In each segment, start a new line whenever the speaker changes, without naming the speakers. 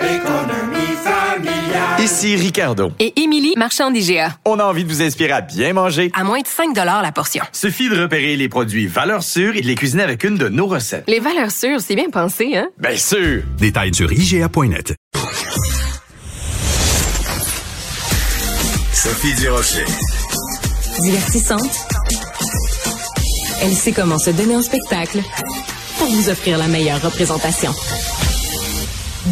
Économie familiale.
Ici Ricardo.
Et Émilie, marchand d'IGA.
On a envie de vous inspirer à bien manger.
À moins de 5 la portion.
Suffit de repérer les produits valeurs sûres et de les cuisiner avec une de nos recettes.
Les valeurs sûres, c'est bien pensé, hein?
Bien sûr!
Détails sur IGA.net.
Sophie Durocher.
Divertissante. Elle sait comment se donner un spectacle pour vous offrir la meilleure représentation.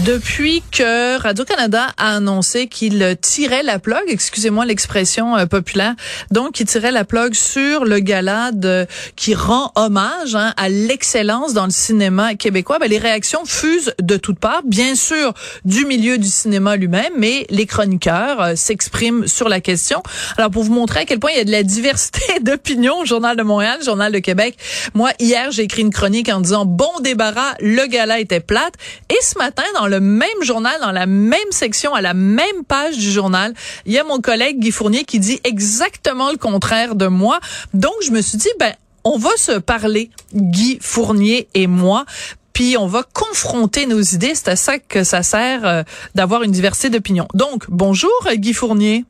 Depuis que Radio-Canada a annoncé qu'il tirait la plug, excusez-moi l'expression euh, populaire, donc il tirait la plug sur le gala de, qui rend hommage hein, à l'excellence dans le cinéma québécois, ben, les réactions fusent de toutes parts, bien sûr du milieu du cinéma lui-même, mais les chroniqueurs euh, s'expriment sur la question. Alors pour vous montrer à quel point il y a de la diversité d'opinions Journal de Montréal, Journal de Québec, moi hier j'ai écrit une chronique en disant bon débarras, le gala était plate, et ce matin le même journal, dans la même section, à la même page du journal, il y a mon collègue Guy Fournier qui dit exactement le contraire de moi. Donc, je me suis dit, ben, on va se parler, Guy Fournier et moi, puis on va confronter nos idées. C'est à ça que ça sert euh, d'avoir une diversité d'opinions. Donc, bonjour Guy Fournier.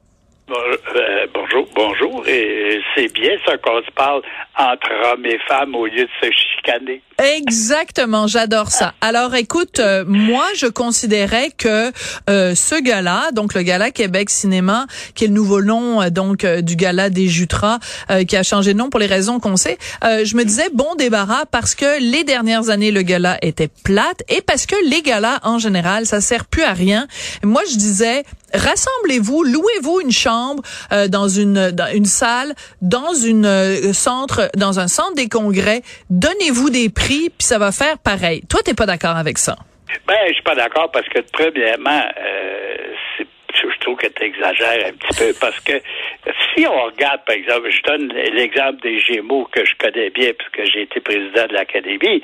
Euh, bonjour, bonjour. Et c'est bien ça qu'on se parle entre hommes et femmes au lieu de se chicaner.
Exactement, j'adore ça. Alors écoute, euh, moi je considérais que euh, ce gala, donc le gala Québec Cinéma, qui est le nouveau nom donc du gala des Jutras, qui a changé de nom pour les raisons qu'on sait, je me disais bon débarras parce que les dernières années le gala était plate et parce que les galas en général ça sert plus à rien. Moi je disais rassemblez-vous, louez-vous une chambre euh, dans une dans une salle, dans une euh, centre, dans un centre des congrès, donnez-vous des prix, puis ça va faire pareil. Toi, t'es pas d'accord avec ça?
Ben, je suis pas d'accord parce que premièrement, euh, je trouve que tu exagères un petit peu parce que si on regarde, par exemple, je donne l'exemple des Gémeaux que je connais bien puisque j'ai été président de l'Académie,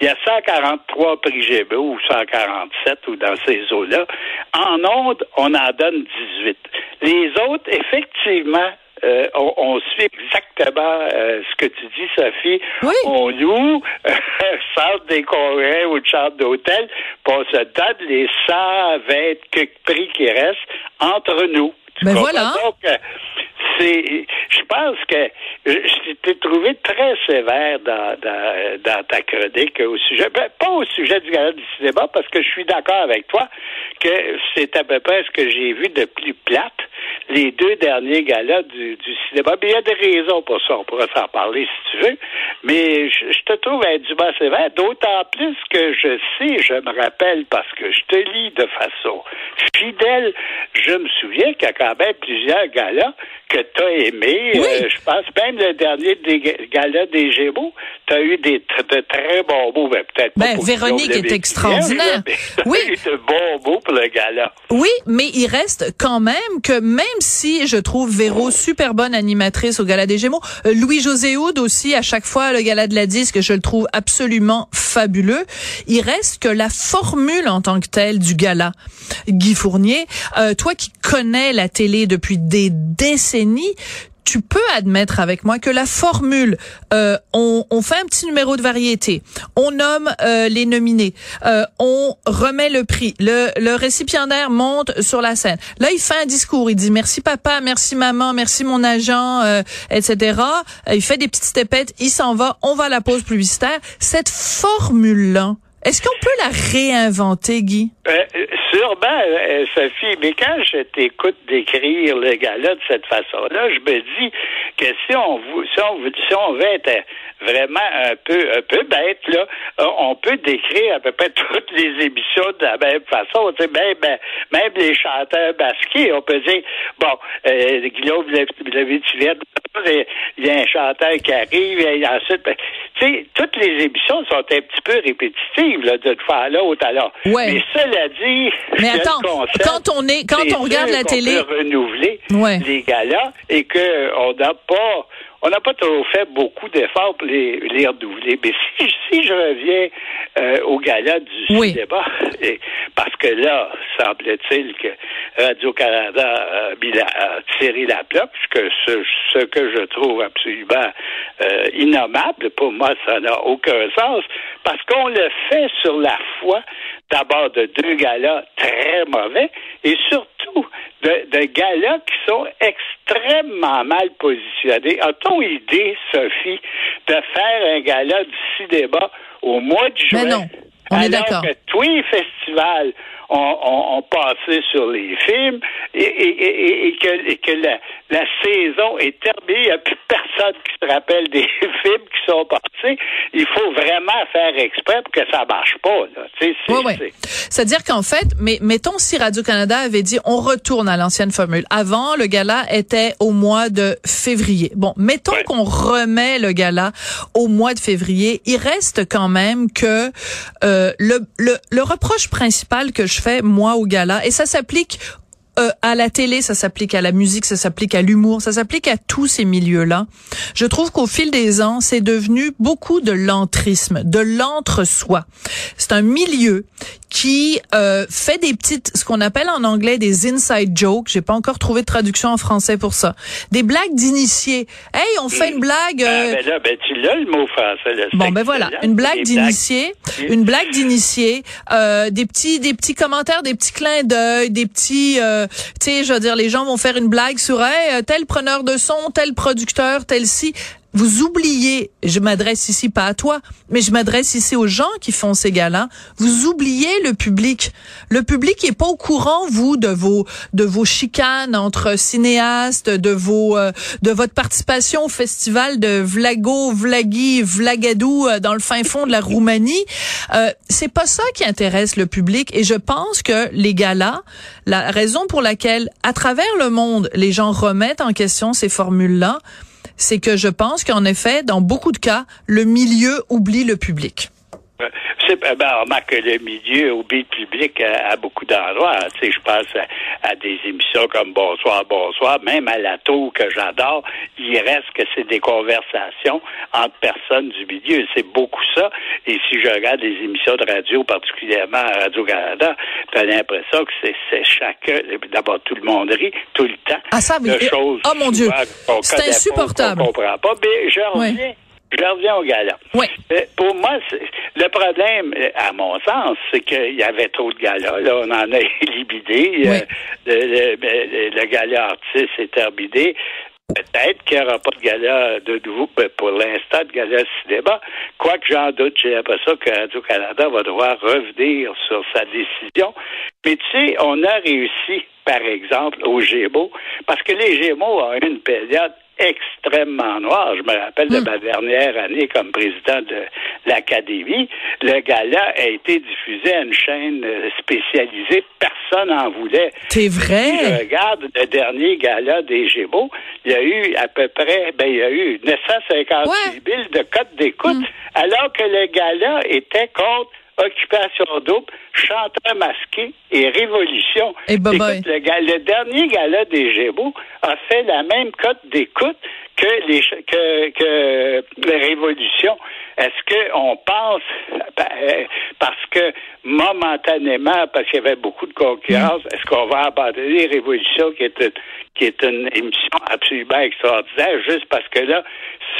il y a 143 prix Gémeaux ou 147 ou dans ces eaux-là. En ondes, on en donne 18. Les autres, effectivement, euh, on, suit exactement euh, ce que tu dis, Sophie. On loue euh, centre des congrès ou de chambre d'hôtel, puis on se donne les 120 prix qui restent entre nous.
Ben voilà.
Donc, c'est, je pense que je t'ai trouvé très sévère dans, dans, dans, ta chronique au sujet, ben, pas au sujet du gala du cinéma, parce que je suis d'accord avec toi que c'est à peu près ce que j'ai vu de plus plate les deux derniers galas du, du cinéma. Mais il y a des raisons pour ça, on pourrait s'en parler si tu veux. Mais je, te trouve indûment sévère, d'autant plus que je sais, je me rappelle, parce que je te lis de façon fidèle, je me souviens a quand même plusieurs galas que tu as aimés. Euh, je pense même le dernier des galas des Gémeaux, tu as eu des de très bons mots, mais peut-être
ben, Véronique est extraordinaire. oui.
eu de bons mots pour le gala.
Oui, mais il reste quand même que même si je trouve Véro super bonne animatrice au Gala des Gémeaux, euh, Louis-José Houd aussi, à chaque fois, le Gala de la Disque, je le trouve absolument fabuleux. Il reste que la formule en tant que telle du gala. Guy Fournier, euh, toi qui connais la depuis des décennies, tu peux admettre avec moi que la formule, euh, on, on, fait un petit numéro de variété, on nomme euh, les nominés, euh, on remet le prix, le, le récipiendaire monte sur la scène. Là, il fait un discours, il dit merci papa, merci maman, merci mon agent, euh, etc. Il fait des petites stepettes, il s'en va, on va à la pause publicitaire. Cette formule-là, est-ce qu'on peut la réinventer, Guy?
Euh, sûrement, euh, Sophie, mais quand je t'écoute décrire le gars-là de cette façon-là, je me dis que si on, si on, si on veut être vraiment un peu un peu bête là. Euh, On peut décrire à peu près toutes les émissions de la même façon. Tu sais, même, ben, même les chanteurs basqués, on peut dire bon, euh, Guillaume Lavitillette, il y a un chanteur qui arrive, et ensuite, ben, tu sais, toutes les émissions sont un petit peu répétitives là, de là au talent.
Ouais.
Mais cela dit,
Mais attends, quand on est, quand on regarde la télé,
peut renouveler
Ouais.
les galas et que on n'a pas on n'a pas trop fait beaucoup d'efforts pour les, les renouveler. Mais si, si je reviens euh, au gala du
Oui.
cinéma, et- parce que là, semble-t-il que Radio-Canada a, tiré la plaque, ce que, ce, ce que je trouve absolument euh, innommable. Pour moi, ça n'a aucun sens, parce qu'on le fait sur la foi, d'abord de deux galas très mauvais, et surtout de, de galas qui sont extrêmement mal positionnés. A-t-on idée, Sophie, de faire un gala du cinéma au mois de juin?
Mais non, on est d'accord.
que tous les festivals ont, ont- ont passé sur les films et, et- et- et que, et que la, la saison est terminée. Il n'y a plus personne qui se rappelle des films qui sont passés. Il faut vraiment faire exprès pour que ça marche pas. Là. Tu sais, c'est-
Ouais, ouais.
c'est-
C'est-à-dire qu'en fait, mais mettons si Radio-Canada avait dit on retourne à l'ancienne formule. Avant, le gala était au mois de février. Bon, mettons qu'on remet le gala au mois de février. Il reste quand même que euh, le, le, le reproche principal que je fais, moi, au gala, et ça s'applique euh, à la télé, ça s'applique à la musique, ça s'applique à l'humour, ça s'applique à tous ces milieux-là. Je trouve qu'au fil des ans, c'est devenu beaucoup de l'entrisme, de l'entre-soi. C'est un milieu qui euh, fait des petites, ce qu'on appelle en anglais des inside jokes. J'ai pas encore trouvé de traduction en français pour ça. Des blagues d'initiés. Hey, on fait une blague.
Ah,
euh,
ben là, ben, tu l'as le mot français. là.
Bon ben voilà, une blague d'initié, une blague d'initié, euh, des petits des petits commentaires, des petits clins d'œil, des petits euh, tu sais, je veux dire les gens vont faire une blague sur hey, euh, tel preneur de son, tel producteur, tel vous oubliez, je m'adresse ici pas à toi, mais je m'adresse ici aux gens qui font ces gars-là. Vous oubliez le public. Le public est pas au courant vous de vos de vos chicanes entre cinéastes, de vos euh, de votre participation au festival de Vlago, Vlagi, Vlagadou euh, dans le fin fond de la Roumanie. Euh, c'est pas ça qui intéresse le public et je pense que les gars-là, la raison pour laquelle à travers le monde les gens remettent en question ces formules-là, c'est que je pense qu'en effet, dans beaucoup de cas, le milieu oublie le public.
C'est, ben, remarque que le milieu oublie le public à, à beaucoup d'endroits. Tu sais, je pense à, à des émissions comme Bonsoir, Bonsoir, même à la tour que j'adore, il reste que c'est des conversations entre personnes du milieu. C'est beaucoup ça. Et si je regarde les émissions de radio, particulièrement à Radio-Canada, t'as l'impression que c'est, c'est chacun, d'abord tout le monde rit, tout le temps.
Ah, ça, mais-
de choses
oh, mon Dieu. C'est
connaît pas,
insupportable.
qu'on comprend pas. Mais je reviens. Je reviens au gala.
Oui.
Euh, Pour moi, le problème, euh, à mon sens, c'est qu'il y avait trop de galas. Là, on en a éliminé. Euh,
Oui.
le, le- le- le gala artiste est terminé. Peut-être qu'il n'y aura pas de gala de nouveau, mais pour l'instant, de gala cinéma. Quoique j'en doute, j'ai l'impression que Radio-Canada va devoir revenir sur sa décision. Mais tu sais, on a réussi, par exemple, aux Gémeaux, parce que les Gémeaux ont eu une période extrêmement noire. Je me rappelle de ma dernière année comme président de l'Académie. Le gala a été diffusé à une chaîne euh, spécialisée. Personne n'en voulait.
C'est
Si
vrai.
je regarde le dernier gala des Gémeaux, il y a eu à peu près, ben, il y a eu 956 000 de codes d'écoute,
Mm.
alors que le gala était contre Occupation double, chanteur masqué et révolution.
Et bye-bye.
Écoute, le, le dernier gala des Gémeaux a fait la même cote d'écoute que les que, que les révolutions. Est-ce qu'on pense euh, parce que momentanément, parce qu'il y avait beaucoup de concurrence, est-ce qu'on va abandonner Révolution qui est une, qui est une émission absolument extraordinaire juste parce que là,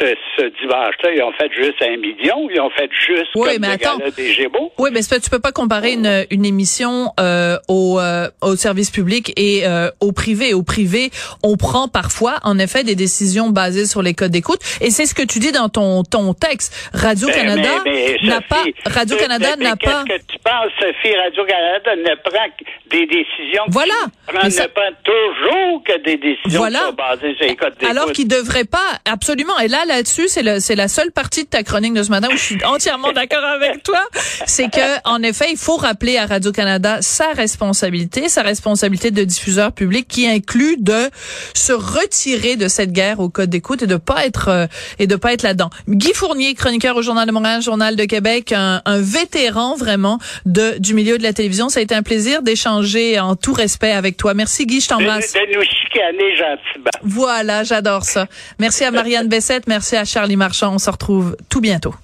ce, ce dimanche-là, ils ont fait juste un million, ils ont fait juste
Oui,
comme
mais attends.
des Gémeaux.
Oui, mais tu peux pas comparer une, une émission euh, au, euh, au service public et euh, au privé. Au privé, on prend parfois, en effet, des décisions basées sur les codes d'écoute. Et c'est ce que tu dis dans ton, ton texte. Radio-Canada
Ben,
n'a pas, Radio-Canada n'a pas.
Qu'est-ce que tu penses, Sophie? Radio-Canada ne prend que des décisions.
Voilà.
prend-
Mais ça-
ne prend toujours que des décisions
Voilà.
qui sont basées sur les codes.
Alors qu'il devrait pas, absolument. Et là, là-dessus, c'est le, c'est la seule partie de ta chronique de ce matin où je suis entièrement d'accord avec toi. C'est que, en effet, il faut rappeler à Radio-Canada sa responsabilité, sa responsabilité de diffuseur public qui inclut de se retirer de cette guerre au code d'écoute et de pas être, euh, et de pas être là-dedans. Guy Fournier, chroniqueur au Journal de Montréal, Journal de Québec, un, un vétéran vraiment de, du milieu de la télévision. Ça a été un plaisir d'échanger en tout respect avec toi. Merci Guy, je
de,
t'embrasse.
de nous chicaner gentiment.
Voilà, j'adore ça. Merci à Marianne Bessette, merci à Charlie Marchand. On se retrouve tout bientôt.